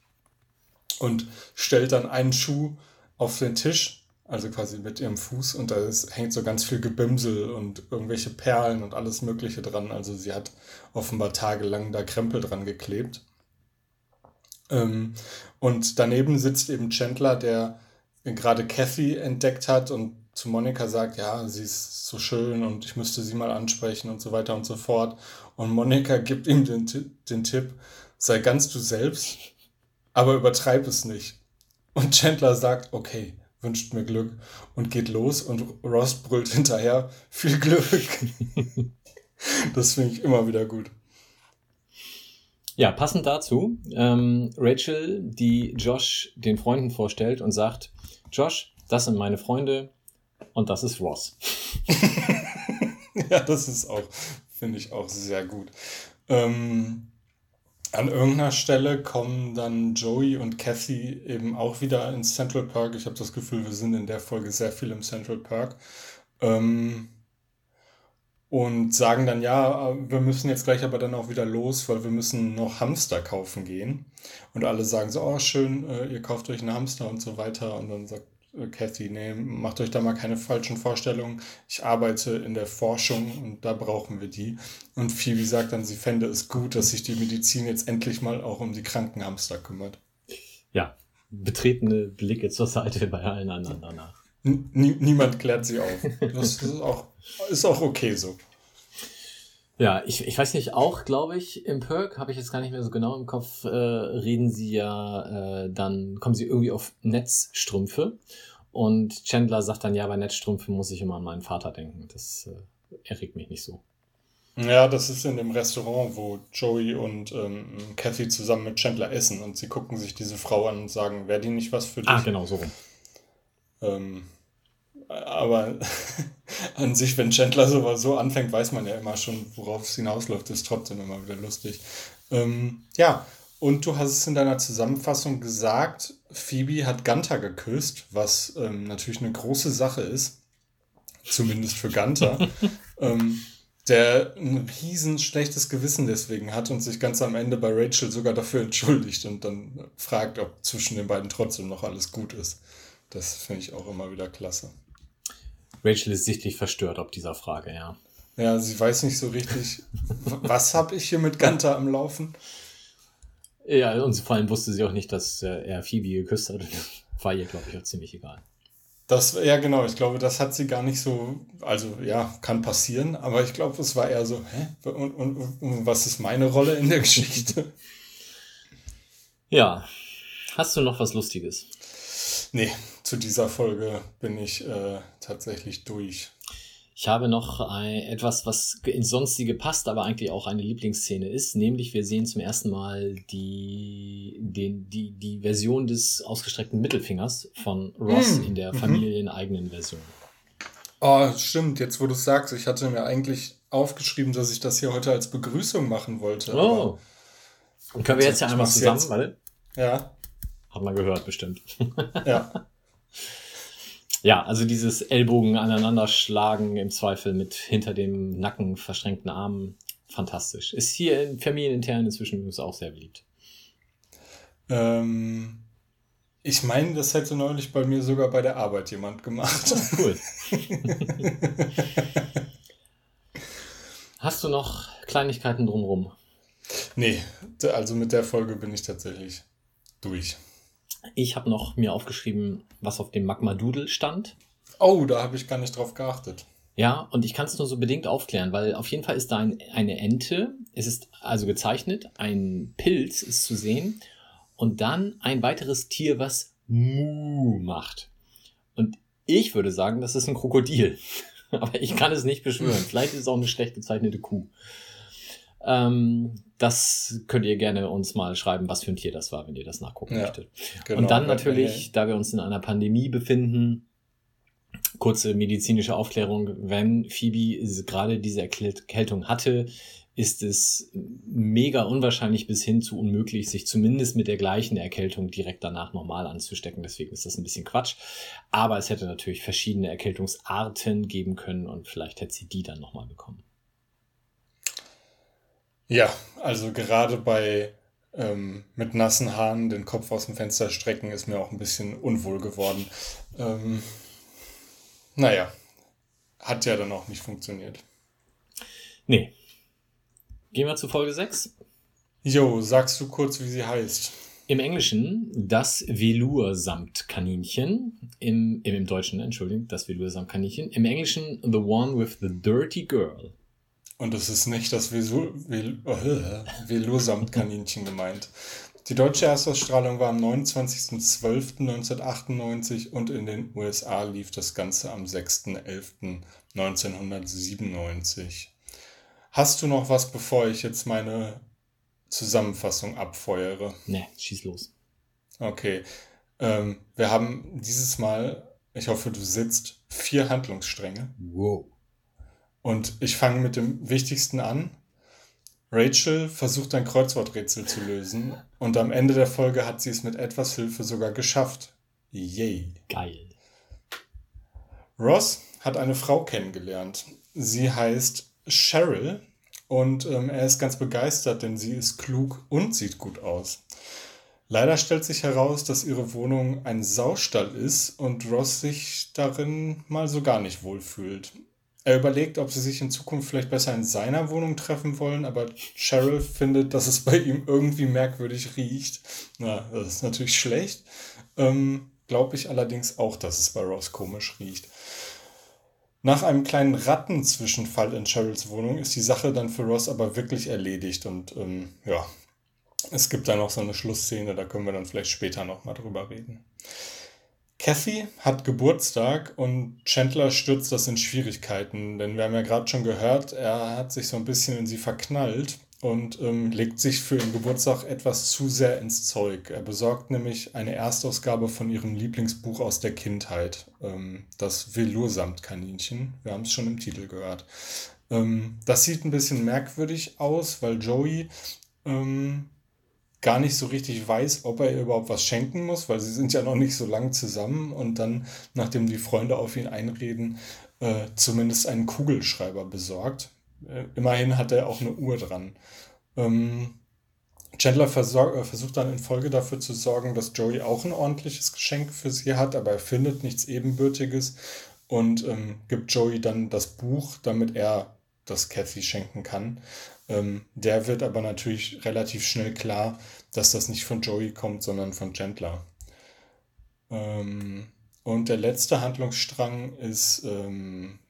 und stellt dann einen Schuh auf den Tisch also quasi mit ihrem Fuß und da ist, hängt so ganz viel Gebimsel und irgendwelche Perlen und alles Mögliche dran. Also sie hat offenbar tagelang da Krempel dran geklebt. Ähm, und daneben sitzt eben Chandler, der gerade Kathy entdeckt hat und zu Monika sagt, ja, sie ist so schön und ich müsste sie mal ansprechen und so weiter und so fort. Und Monika gibt ihm den, den Tipp, sei ganz du selbst, aber übertreib es nicht. Und Chandler sagt, okay wünscht mir Glück und geht los und Ross brüllt hinterher, viel Glück. das finde ich immer wieder gut. Ja, passend dazu, ähm, Rachel, die Josh den Freunden vorstellt und sagt, Josh, das sind meine Freunde und das ist Ross. ja, das ist auch, finde ich auch sehr gut. Ähm, an irgendeiner Stelle kommen dann Joey und Kathy eben auch wieder ins Central Park. Ich habe das Gefühl, wir sind in der Folge sehr viel im Central Park. Ähm, und sagen dann, ja, wir müssen jetzt gleich aber dann auch wieder los, weil wir müssen noch Hamster kaufen gehen. Und alle sagen so, oh schön, äh, ihr kauft euch einen Hamster und so weiter. Und dann sagt Kathy, nee, macht euch da mal keine falschen Vorstellungen. Ich arbeite in der Forschung und da brauchen wir die. Und Phoebe sagt dann, sie fände es gut, dass sich die Medizin jetzt endlich mal auch um die kranken Hamster kümmert. Ja, betretene Blicke zur Seite bei allen anderen danach. Nie, niemand klärt sie auf. Das ist auch, ist auch okay so. Ja, ich, ich weiß nicht, auch glaube ich, im Perk, habe ich jetzt gar nicht mehr so genau im Kopf, äh, reden sie ja, äh, dann kommen sie irgendwie auf Netzstrümpfe. Und Chandler sagt dann, ja, bei Netzstrümpfen muss ich immer an meinen Vater denken. Das äh, erregt mich nicht so. Ja, das ist in dem Restaurant, wo Joey und ähm, Kathy zusammen mit Chandler essen und sie gucken sich diese Frau an und sagen, wäre die nicht was für dich? Ah, genau, so rum. Ähm, aber an sich, wenn Chandler so, so anfängt, weiß man ja immer schon, worauf es hinausläuft. Ist trotzdem immer wieder lustig. Ähm, ja, und du hast es in deiner Zusammenfassung gesagt, Phoebe hat Gunther geküsst, was ähm, natürlich eine große Sache ist. Zumindest für Gunther. ähm, der ein riesen schlechtes Gewissen deswegen hat und sich ganz am Ende bei Rachel sogar dafür entschuldigt und dann fragt, ob zwischen den beiden trotzdem noch alles gut ist. Das finde ich auch immer wieder klasse. Rachel ist sichtlich verstört ob dieser Frage, ja. Ja, sie weiß nicht so richtig, was habe ich hier mit Gunther am Laufen? Ja, und vor allem wusste sie auch nicht, dass äh, er Phoebe geküsst hat. War ihr, glaube ich, auch ziemlich egal. Das, ja, genau, ich glaube, das hat sie gar nicht so, also ja, kann passieren, aber ich glaube, es war eher so, hä? Und, und, und was ist meine Rolle in der Geschichte? Ja, hast du noch was Lustiges? Nee, zu dieser Folge bin ich äh, tatsächlich durch. Ich habe noch ein, etwas, was ins Sonstige passt, aber eigentlich auch eine Lieblingsszene ist, nämlich wir sehen zum ersten Mal die, den, die, die Version des ausgestreckten Mittelfingers von Ross mm. in der mhm. familieneigenen Version. Oh, stimmt, jetzt wo du es sagst, ich hatte mir eigentlich aufgeschrieben, dass ich das hier heute als Begrüßung machen wollte. Oh. Und können wir jetzt ja einmal zusammen, jetzt. warte. Ja. Hat man gehört, bestimmt. Ja. ja, also dieses Ellbogen aneinanderschlagen im Zweifel mit hinter dem Nacken verschränkten Armen. Fantastisch. Ist hier in familienintern inzwischen übrigens auch sehr beliebt. Ähm, ich meine, das hätte neulich bei mir sogar bei der Arbeit jemand gemacht. Cool. Hast du noch Kleinigkeiten drumherum? Nee, also mit der Folge bin ich tatsächlich durch. Ich habe noch mir aufgeschrieben, was auf dem Magma Doodle stand. Oh, da habe ich gar nicht drauf geachtet. Ja, und ich kann es nur so bedingt aufklären, weil auf jeden Fall ist da ein, eine Ente, es ist also gezeichnet, ein Pilz ist zu sehen und dann ein weiteres Tier, was Mu macht. Und ich würde sagen, das ist ein Krokodil. Aber ich kann es nicht beschwören. Vielleicht ist es auch eine schlecht gezeichnete Kuh. Ähm, das könnt ihr gerne uns mal schreiben, was für ein Tier das war, wenn ihr das nachgucken ja, möchtet. Genau, und dann natürlich, da wir uns in einer Pandemie befinden, kurze medizinische Aufklärung, wenn Phoebe gerade diese Erkältung hatte, ist es mega unwahrscheinlich bis hin zu unmöglich, sich zumindest mit der gleichen Erkältung direkt danach normal anzustecken. Deswegen ist das ein bisschen Quatsch. Aber es hätte natürlich verschiedene Erkältungsarten geben können und vielleicht hätte sie die dann nochmal bekommen. Ja, also gerade bei ähm, mit nassen Haaren den Kopf aus dem Fenster strecken ist mir auch ein bisschen unwohl geworden. Ähm, naja, hat ja dann auch nicht funktioniert. Nee. Gehen wir zu Folge 6. Jo, sagst du kurz, wie sie heißt? Im Englischen das Velour-Samtkaninchen. Im, im, Im Deutschen, Entschuldigung, das Velour-Samtkaninchen. Im Englischen The One with the Dirty Girl. Und es ist nicht das Velour-Samtkaninchen gemeint. Die deutsche Erstausstrahlung war am 29.12.1998 und in den USA lief das Ganze am 6.11.1997. Hast du noch was, bevor ich jetzt meine Zusammenfassung abfeuere? Ne, schieß los. Okay. Ähm, wir haben dieses Mal, ich hoffe, du sitzt, vier Handlungsstränge. Wow. Und ich fange mit dem Wichtigsten an. Rachel versucht ein Kreuzworträtsel zu lösen und am Ende der Folge hat sie es mit etwas Hilfe sogar geschafft. Yay. Geil. Ross hat eine Frau kennengelernt. Sie heißt Cheryl und ähm, er ist ganz begeistert, denn sie ist klug und sieht gut aus. Leider stellt sich heraus, dass ihre Wohnung ein Saustall ist und Ross sich darin mal so gar nicht wohlfühlt. Er überlegt, ob sie sich in Zukunft vielleicht besser in seiner Wohnung treffen wollen, aber Cheryl findet, dass es bei ihm irgendwie merkwürdig riecht. Na, das ist natürlich schlecht. Ähm, Glaube ich allerdings auch, dass es bei Ross komisch riecht. Nach einem kleinen Rattenzwischenfall in Cheryls Wohnung ist die Sache dann für Ross aber wirklich erledigt und ähm, ja, es gibt da noch so eine Schlussszene, da können wir dann vielleicht später nochmal drüber reden. Kathy hat Geburtstag und Chandler stürzt das in Schwierigkeiten, denn wir haben ja gerade schon gehört, er hat sich so ein bisschen in sie verknallt und ähm, legt sich für ihren Geburtstag etwas zu sehr ins Zeug. Er besorgt nämlich eine Erstausgabe von ihrem Lieblingsbuch aus der Kindheit, ähm, das Velour-Samtkaninchen. Wir haben es schon im Titel gehört. Ähm, das sieht ein bisschen merkwürdig aus, weil Joey ähm, gar nicht so richtig weiß, ob er ihr überhaupt was schenken muss, weil sie sind ja noch nicht so lang zusammen und dann, nachdem die Freunde auf ihn einreden, äh, zumindest einen Kugelschreiber besorgt äh, immerhin hat er auch eine Uhr dran. Ähm, Chandler äh, versucht dann in Folge dafür zu sorgen, dass Joey auch ein ordentliches Geschenk für sie hat, aber er findet nichts Ebenbürtiges und ähm, gibt Joey dann das Buch, damit er das Kathy schenken kann. Ähm, der wird aber natürlich relativ schnell klar, dass das nicht von Joey kommt, sondern von Chandler. Ähm, und der letzte Handlungsstrang ist ähm,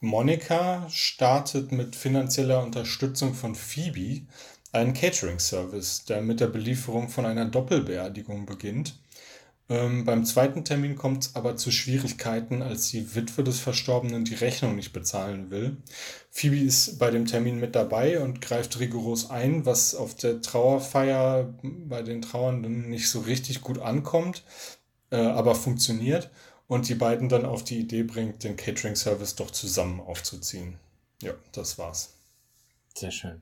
Monika startet mit finanzieller Unterstützung von Phoebe einen Catering-Service, der mit der Belieferung von einer Doppelbeerdigung beginnt. Ähm, beim zweiten Termin kommt es aber zu Schwierigkeiten, als die Witwe des Verstorbenen die Rechnung nicht bezahlen will. Phoebe ist bei dem Termin mit dabei und greift rigoros ein, was auf der Trauerfeier bei den Trauernden nicht so richtig gut ankommt, äh, aber funktioniert und die beiden dann auf die Idee bringt, den Catering-Service doch zusammen aufzuziehen. Ja, das war's. Sehr schön.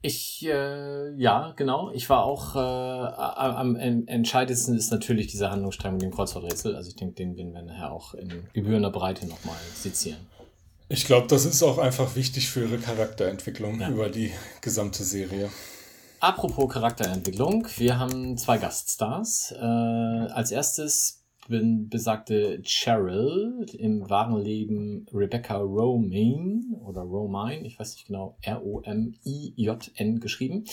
Ich, äh, ja, genau. Ich war auch äh, am, am entscheidendsten ist natürlich dieser Handlungsstrang mit dem Kreuzworträtsel. Also ich denke, den werden wir nachher auch in gebührender Breite nochmal sezieren. Ich glaube, das ist auch einfach wichtig für ihre Charakterentwicklung ja. über die gesamte Serie. Apropos Charakterentwicklung, wir haben zwei Gaststars. Äh, als erstes bin besagte Cheryl, im wahren Leben Rebecca Romaine oder Romine, ich weiß nicht genau, R-O-M-I-J-N geschrieben,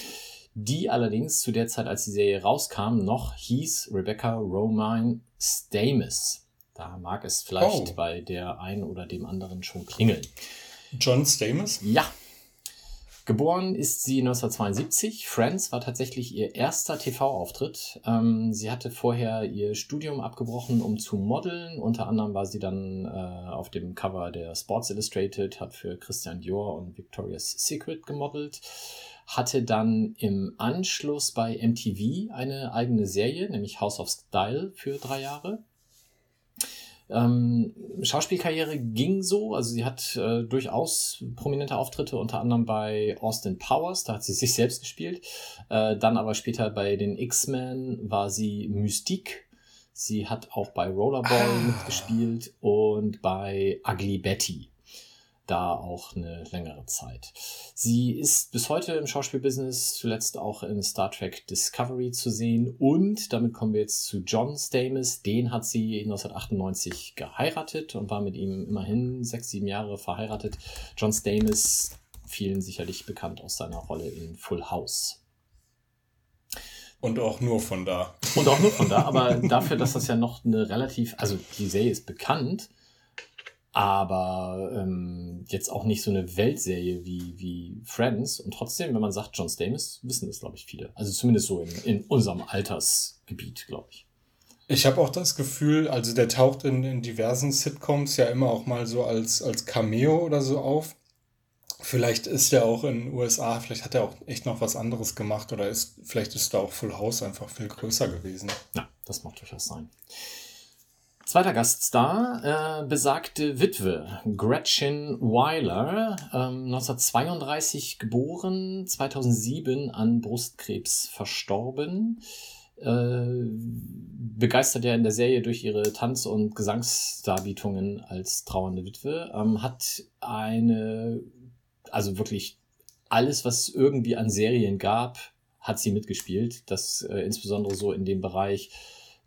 die allerdings zu der Zeit, als die Serie rauskam, noch hieß Rebecca Romine Stamus. Da mag es vielleicht oh. bei der einen oder dem anderen schon klingeln. John Stamus? Ja, Geboren ist sie 1972. Friends war tatsächlich ihr erster TV-Auftritt. Ähm, sie hatte vorher ihr Studium abgebrochen, um zu modeln. Unter anderem war sie dann äh, auf dem Cover der Sports Illustrated, hat für Christian Dior und Victoria's Secret gemodelt. Hatte dann im Anschluss bei MTV eine eigene Serie, nämlich House of Style für drei Jahre. Ähm, Schauspielkarriere ging so, also sie hat äh, durchaus prominente Auftritte, unter anderem bei Austin Powers, da hat sie sich selbst gespielt. Äh, dann aber später bei den X-Men war sie Mystique. Sie hat auch bei Rollerball ah. mitgespielt und bei Ugly Betty da auch eine längere Zeit. Sie ist bis heute im Schauspielbusiness, zuletzt auch in Star Trek Discovery zu sehen. Und damit kommen wir jetzt zu John Stamos. Den hat sie 1998 geheiratet und war mit ihm immerhin sechs, sieben Jahre verheiratet. John Stamos, vielen sicherlich bekannt aus seiner Rolle in Full House. Und auch nur von da. Und auch nur von da, aber dafür, dass das ja noch eine relativ, also die Serie ist bekannt, aber ähm, jetzt auch nicht so eine Weltserie wie, wie Friends. Und trotzdem, wenn man sagt John Stamos, wissen das, glaube ich, viele. Also zumindest so in, in unserem Altersgebiet, glaube ich. Ich habe auch das Gefühl, also der taucht in, in diversen Sitcoms ja immer auch mal so als, als Cameo oder so auf. Vielleicht ist er auch in den USA, vielleicht hat er auch echt noch was anderes gemacht oder ist, vielleicht ist da auch Full House einfach viel größer gewesen. Ja, das macht durchaus sein. Zweiter Gaststar, äh, besagte Witwe Gretchen Weiler, ähm, 1932 geboren, 2007 an Brustkrebs verstorben. äh, begeistert ja in der Serie durch ihre Tanz- und Gesangsdarbietungen als trauernde Witwe, ähm, hat eine, also wirklich alles, was irgendwie an Serien gab, hat sie mitgespielt. Das äh, insbesondere so in dem Bereich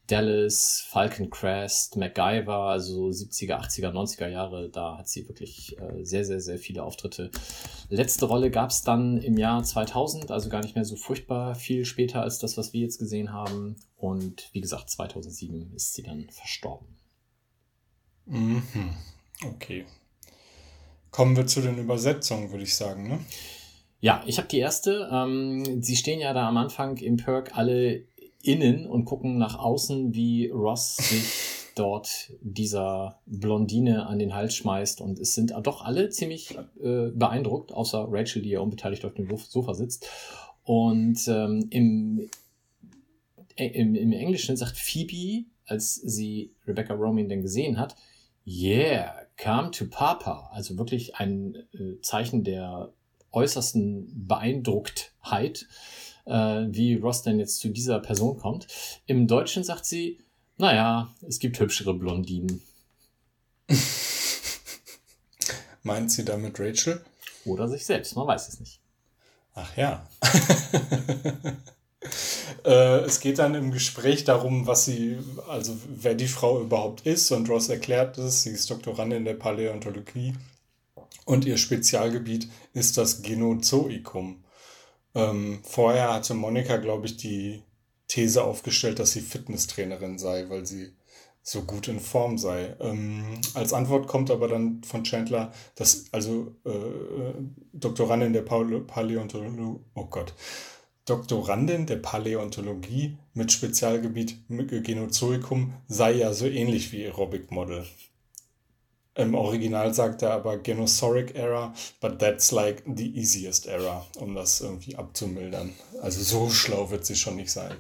Dallas, Falcon Crest, MacGyver, also 70er, 80er, 90er Jahre, da hat sie wirklich äh, sehr, sehr, sehr viele Auftritte. Letzte Rolle gab es dann im Jahr 2000, also gar nicht mehr so furchtbar viel später als das, was wir jetzt gesehen haben. Und wie gesagt, 2007 ist sie dann verstorben. Mhm. Okay. Kommen wir zu den Übersetzungen, würde ich sagen, ne? Ja, ich habe die erste. Ähm, sie stehen ja da am Anfang im Perk alle innen und gucken nach außen, wie Ross sich dort dieser Blondine an den Hals schmeißt. Und es sind doch alle ziemlich äh, beeindruckt, außer Rachel, die ja unbeteiligt auf dem Sofa sitzt. Und ähm, im, äh, im, im Englischen sagt Phoebe, als sie Rebecca Romain denn gesehen hat, Yeah, come to Papa. Also wirklich ein äh, Zeichen der äußersten Beeindrucktheit äh, wie Ross denn jetzt zu dieser Person kommt. Im Deutschen sagt sie, naja, es gibt hübschere Blondinen. Meint sie damit Rachel? Oder sich selbst, man weiß es nicht. Ach ja. äh, es geht dann im Gespräch darum, was sie, also wer die Frau überhaupt ist. Und Ross erklärt es, sie ist Doktorandin der Paläontologie. Und ihr Spezialgebiet ist das Genozoikum. Ähm, vorher hatte Monika, glaube ich, die These aufgestellt, dass sie Fitnesstrainerin sei, weil sie so gut in Form sei. Ähm, als Antwort kommt aber dann von Chandler, dass also äh, Doktorandin der Paläontologie, oh Gott, Doktorandin der Paläontologie mit Spezialgebiet Genozoikum sei ja so ähnlich wie Aerobic Model. Im Original sagt er aber Genosauric Era, but that's like the easiest era, um das irgendwie abzumildern. Also so schlau wird sie schon nicht sein.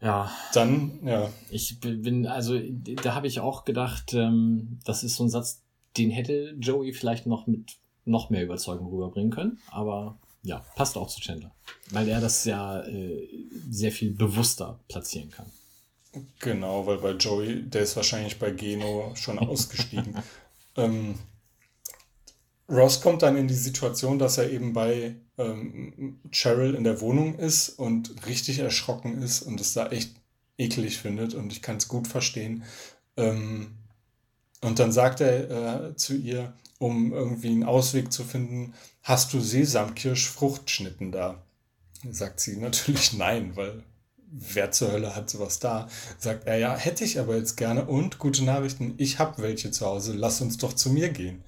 Ja. Dann, ja. Ich bin, also da habe ich auch gedacht, ähm, das ist so ein Satz, den hätte Joey vielleicht noch mit noch mehr Überzeugung rüberbringen können, aber ja, passt auch zu Chandler, weil er das ja äh, sehr viel bewusster platzieren kann. Genau, weil bei Joey, der ist wahrscheinlich bei Geno schon ausgestiegen. ähm, Ross kommt dann in die Situation, dass er eben bei ähm, Cheryl in der Wohnung ist und richtig erschrocken ist und es da echt eklig findet und ich kann es gut verstehen. Ähm, und dann sagt er äh, zu ihr, um irgendwie einen Ausweg zu finden, hast du Sesamkirschfruchtschnitten da? Sagt sie natürlich nein, weil wer zur Hölle hat sowas da? Sagt er, ja, hätte ich aber jetzt gerne. Und gute Nachrichten, ich habe welche zu Hause, lass uns doch zu mir gehen.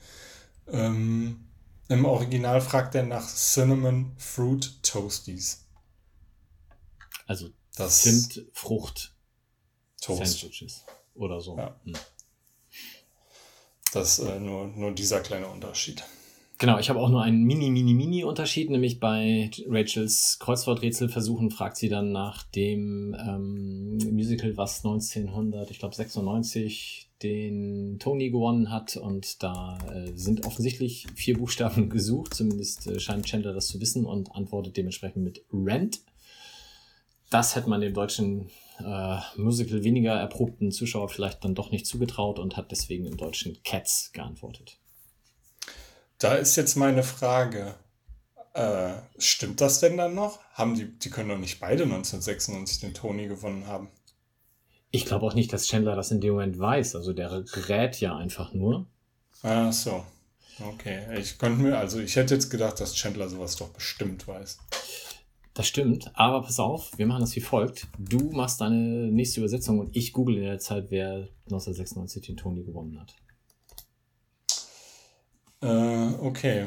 Ähm, Im Original fragt er nach Cinnamon Fruit Toasties. Also das sind Frucht Toast. Sandwiches oder so. Ja. Hm. Das ist äh, nur, nur dieser kleine Unterschied. Genau, ich habe auch nur einen mini, mini, mini Unterschied, nämlich bei Rachels Kreuzworträtselversuchen fragt sie dann nach dem ähm, Musical, was 1900, ich glaube 96 den Tony gewonnen hat und da äh, sind offensichtlich vier Buchstaben gesucht, zumindest äh, scheint Chandler das zu wissen und antwortet dementsprechend mit Rent. Das hätte man dem deutschen äh, Musical weniger erprobten Zuschauer vielleicht dann doch nicht zugetraut und hat deswegen im Deutschen Cats geantwortet. Da ist jetzt meine Frage. Äh, stimmt das denn dann noch? Haben die, die können doch nicht beide 1996 den Tony gewonnen haben. Ich glaube auch nicht, dass Chandler das in dem Moment weiß. Also der rät ja einfach nur. Ach so. Okay. Ich könnte mir, also ich hätte jetzt gedacht, dass Chandler sowas doch bestimmt weiß. Das stimmt, aber pass auf, wir machen das wie folgt. Du machst deine nächste Übersetzung und ich google in der Zeit, wer 1996 den Tony gewonnen hat. Äh, okay.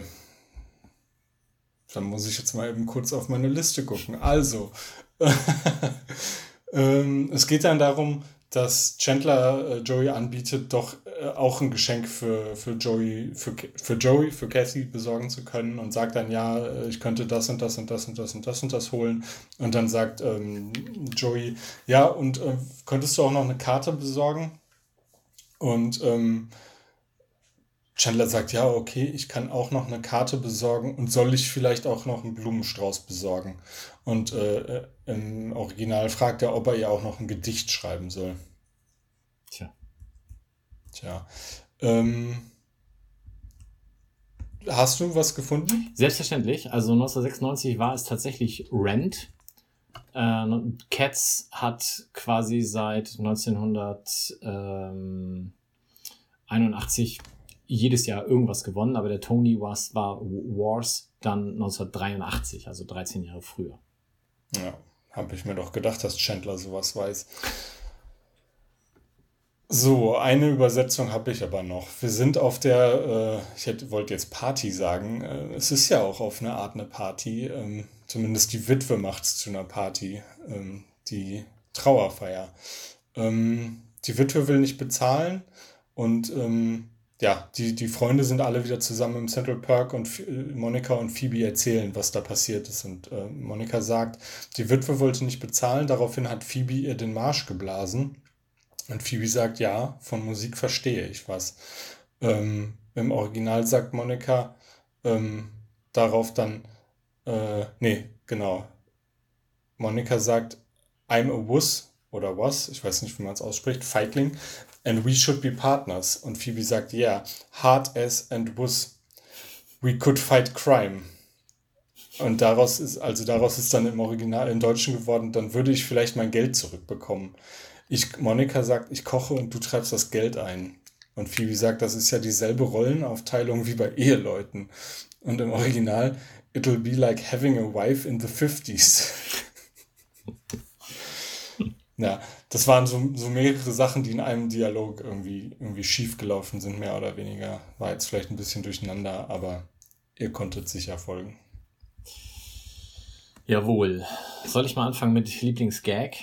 Dann muss ich jetzt mal eben kurz auf meine Liste gucken. Also, ähm, es geht dann darum, dass Chandler äh, Joey anbietet, doch äh, auch ein Geschenk für, für Joey, für, für Joey, für Cassie besorgen zu können und sagt dann, ja, äh, ich könnte das und das und das und das und das und das holen. Und dann sagt ähm, Joey, ja, und äh, könntest du auch noch eine Karte besorgen? Und ähm, Chandler sagt, ja, okay, ich kann auch noch eine Karte besorgen und soll ich vielleicht auch noch einen Blumenstrauß besorgen? Und äh, äh im Original fragt er, ob er ihr auch noch ein Gedicht schreiben soll. Tja. Tja. Ähm, hast du was gefunden? Selbstverständlich. Also 1996 war es tatsächlich Rent. Äh, Cats hat quasi seit 1981 jedes Jahr irgendwas gewonnen, aber der Tony was, war Wars dann 1983, also 13 Jahre früher. Ja, habe ich mir doch gedacht, dass Chandler sowas weiß. So, eine Übersetzung habe ich aber noch. Wir sind auf der, äh, ich wollte jetzt Party sagen, äh, es ist ja auch auf eine Art eine Party, ähm, zumindest die Witwe macht es zu einer Party, ähm, die Trauerfeier. Ähm, die Witwe will nicht bezahlen und ähm, ja, die, die Freunde sind alle wieder zusammen im Central Park und äh, Monika und Phoebe erzählen, was da passiert ist. Und äh, Monika sagt, die Witwe wollte nicht bezahlen, daraufhin hat Phoebe ihr den Marsch geblasen. Und Phoebe sagt, ja, von Musik verstehe ich was. Ähm, Im Original sagt Monika ähm, darauf dann, äh, nee, genau. Monika sagt, I'm a wuss oder was, ich weiß nicht, wie man es ausspricht, Feigling, and we should be partners. Und Phoebe sagt, yeah, hard as and was. We could fight crime. Und daraus ist, also daraus ist dann im Original, im Deutschen geworden, dann würde ich vielleicht mein Geld zurückbekommen. Ich, Monika sagt, ich koche und du treibst das Geld ein. Und Phoebe sagt, das ist ja dieselbe Rollenaufteilung wie bei Eheleuten. Und im Original, it'll be like having a wife in the 50s. Ja, das waren so, so mehrere Sachen, die in einem Dialog irgendwie, irgendwie schief gelaufen sind, mehr oder weniger. War jetzt vielleicht ein bisschen durcheinander, aber ihr konntet sicher folgen. Jawohl. Soll ich mal anfangen mit Lieblingsgag?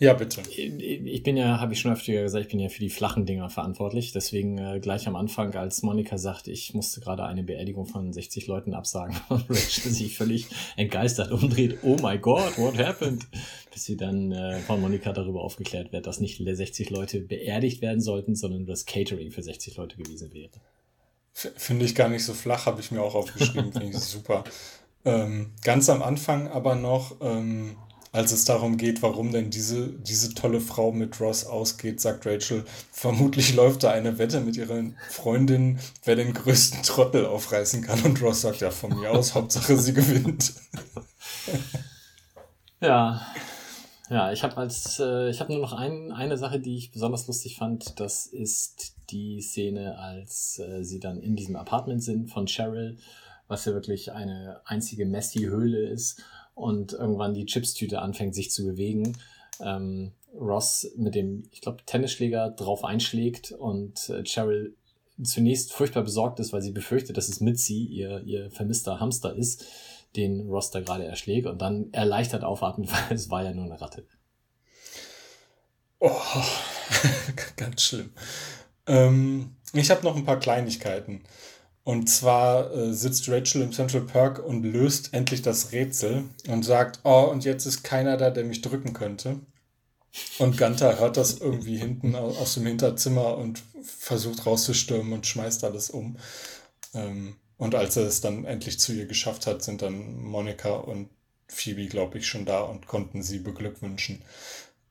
Ja, bitte. Ich bin ja, habe ich schon öfter gesagt, ich bin ja für die flachen Dinger verantwortlich. Deswegen äh, gleich am Anfang, als Monika sagt, ich musste gerade eine Beerdigung von 60 Leuten absagen und Rachel sich völlig entgeistert umdreht. Oh my God, what happened? Bis sie dann äh, von Monika darüber aufgeklärt wird, dass nicht 60 Leute beerdigt werden sollten, sondern das Catering für 60 Leute gewesen wäre. Finde ich gar nicht so flach, habe ich mir auch aufgeschrieben. Finde ich super. Ähm, ganz am Anfang aber noch. Ähm als es darum geht, warum denn diese, diese tolle Frau mit Ross ausgeht, sagt Rachel, vermutlich läuft da eine Wette mit ihren Freundinnen, wer den größten Trottel aufreißen kann. Und Ross sagt, ja, von mir aus, Hauptsache sie gewinnt. ja. Ja, ich habe äh, ich nur noch ein, eine Sache, die ich besonders lustig fand. Das ist die Szene, als äh, sie dann in diesem Apartment sind von Cheryl, was ja wirklich eine einzige messy Höhle ist und irgendwann die Chipstüte anfängt sich zu bewegen. Ähm, Ross mit dem, ich glaube, Tennisschläger drauf einschlägt und äh, Cheryl zunächst furchtbar besorgt ist, weil sie befürchtet, dass es Mitzi, ihr, ihr vermisster Hamster ist, den Ross da gerade erschlägt und dann erleichtert aufatmet, weil es war ja nur eine Ratte. Oh, ganz schlimm. Ähm, ich habe noch ein paar Kleinigkeiten. Und zwar äh, sitzt Rachel im Central Park und löst endlich das Rätsel und sagt, oh, und jetzt ist keiner da, der mich drücken könnte. Und Gunther hört das irgendwie hinten aus dem Hinterzimmer und versucht rauszustürmen und schmeißt alles um. Ähm, und als er es dann endlich zu ihr geschafft hat, sind dann Monika und Phoebe, glaube ich, schon da und konnten sie beglückwünschen.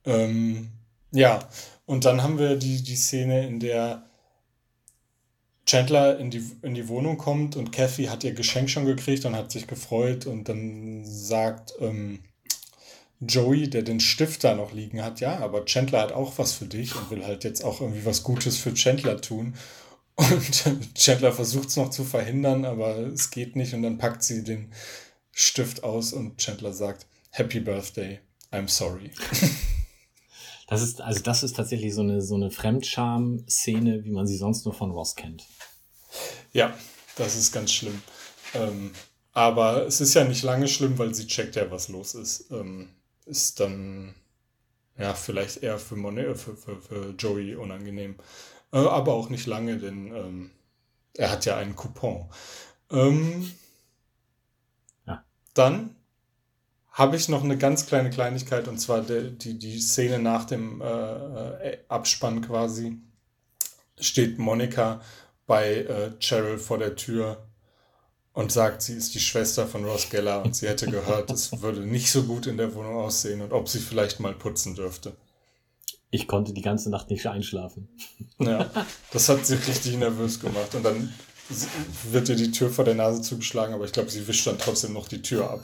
Ähm, ja, und dann haben wir die, die Szene, in der Chandler in die, in die Wohnung kommt und Kathy hat ihr Geschenk schon gekriegt und hat sich gefreut und dann sagt ähm, Joey, der den Stift da noch liegen hat, ja, aber Chandler hat auch was für dich und will halt jetzt auch irgendwie was Gutes für Chandler tun. Und Chandler versucht es noch zu verhindern, aber es geht nicht und dann packt sie den Stift aus und Chandler sagt, Happy Birthday, I'm sorry. Das ist, also das ist tatsächlich so eine, so eine Fremdscham-Szene, wie man sie sonst nur von Ross kennt. Ja, das ist ganz schlimm. Ähm, aber es ist ja nicht lange schlimm, weil sie checkt ja, was los ist. Ähm, ist dann ja vielleicht eher für, Monet, für, für, für Joey unangenehm. Äh, aber auch nicht lange, denn ähm, er hat ja einen Coupon. Ähm, ja. Dann habe ich noch eine ganz kleine Kleinigkeit und zwar die, die, die Szene nach dem äh, äh Abspann quasi steht Monika bei äh, Cheryl vor der Tür und sagt, sie ist die Schwester von Ross Geller und sie hätte gehört, es würde nicht so gut in der Wohnung aussehen und ob sie vielleicht mal putzen dürfte. Ich konnte die ganze Nacht nicht einschlafen. Ja, das hat sie richtig nervös gemacht. Und dann wird ihr die Tür vor der Nase zugeschlagen, aber ich glaube, sie wischt dann trotzdem noch die Tür ab.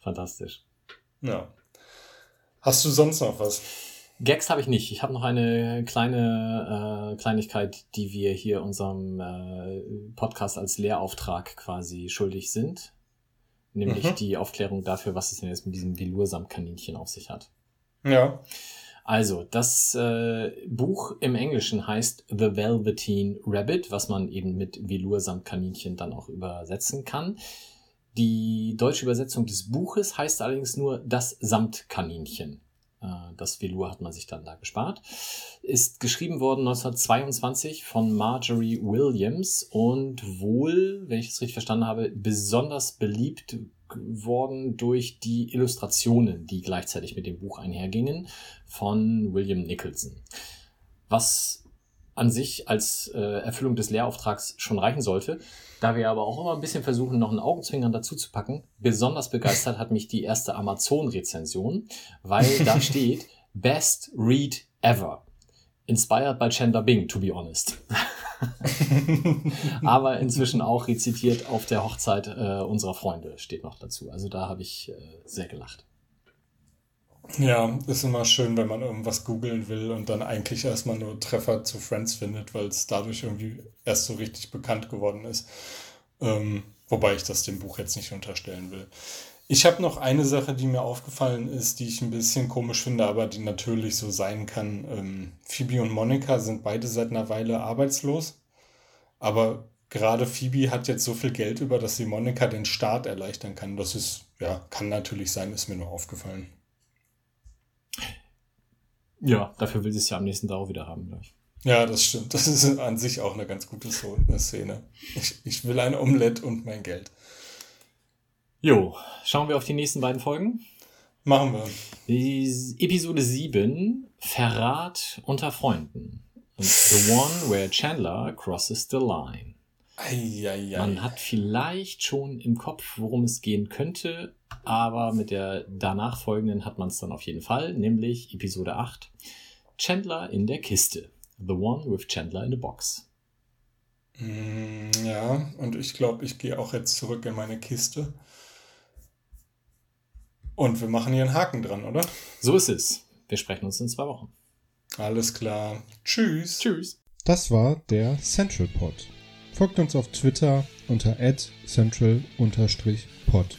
Fantastisch. Ja. Hast du sonst noch was? Gags habe ich nicht. Ich habe noch eine kleine äh, Kleinigkeit, die wir hier unserem äh, Podcast als Lehrauftrag quasi schuldig sind. Nämlich mhm. die Aufklärung dafür, was es denn jetzt mit diesem Velour-Samtkaninchen auf sich hat. Ja. Also, das äh, Buch im Englischen heißt The Velveteen Rabbit, was man eben mit Velour-Samtkaninchen dann auch übersetzen kann. Die deutsche Übersetzung des Buches heißt allerdings nur das Samtkaninchen. Äh, das Velour hat man sich dann da gespart. Ist geschrieben worden 1922 von Marjorie Williams und wohl, wenn ich es richtig verstanden habe, besonders beliebt worden durch die Illustrationen, die gleichzeitig mit dem Buch einhergingen, von William Nicholson. Was an sich als äh, Erfüllung des Lehrauftrags schon reichen sollte. Da wir aber auch immer ein bisschen versuchen, noch einen Augenzwinkern dazu zu packen, besonders begeistert hat mich die erste Amazon-Rezension, weil da steht Best Read Ever. Inspired by Chandler Bing, to be honest. aber inzwischen auch rezitiert auf der Hochzeit äh, unserer Freunde steht noch dazu. Also da habe ich äh, sehr gelacht. Ja, ist immer schön, wenn man irgendwas googeln will und dann eigentlich erstmal nur Treffer zu Friends findet, weil es dadurch irgendwie erst so richtig bekannt geworden ist. Ähm, wobei ich das dem Buch jetzt nicht unterstellen will. Ich habe noch eine Sache, die mir aufgefallen ist, die ich ein bisschen komisch finde, aber die natürlich so sein kann. Ähm, Phoebe und Monika sind beide seit einer Weile arbeitslos, aber gerade Phoebe hat jetzt so viel Geld über, dass sie Monika den Start erleichtern kann. Das ist, ja, kann natürlich sein, ist mir nur aufgefallen. Ja, dafür will sie es ja am nächsten Tag auch wieder haben, gleich. Ja, das stimmt. Das ist an sich auch eine ganz gute Szene. Ich, ich will ein Omelett und mein Geld. Jo, schauen wir auf die nächsten beiden Folgen. Machen wir. Episode 7, Verrat unter Freunden. The one where Chandler crosses the line. Eieiei. Man hat vielleicht schon im Kopf, worum es gehen könnte, aber mit der danach folgenden hat man es dann auf jeden Fall, nämlich Episode 8, Chandler in der Kiste. The one with Chandler in a box. Mm, ja, und ich glaube, ich gehe auch jetzt zurück in meine Kiste. Und wir machen hier einen Haken dran, oder? So ist es. Wir sprechen uns in zwei Wochen. Alles klar. Tschüss. Tschüss. Das war der Central Pod. Folgt uns auf Twitter unter central-pod.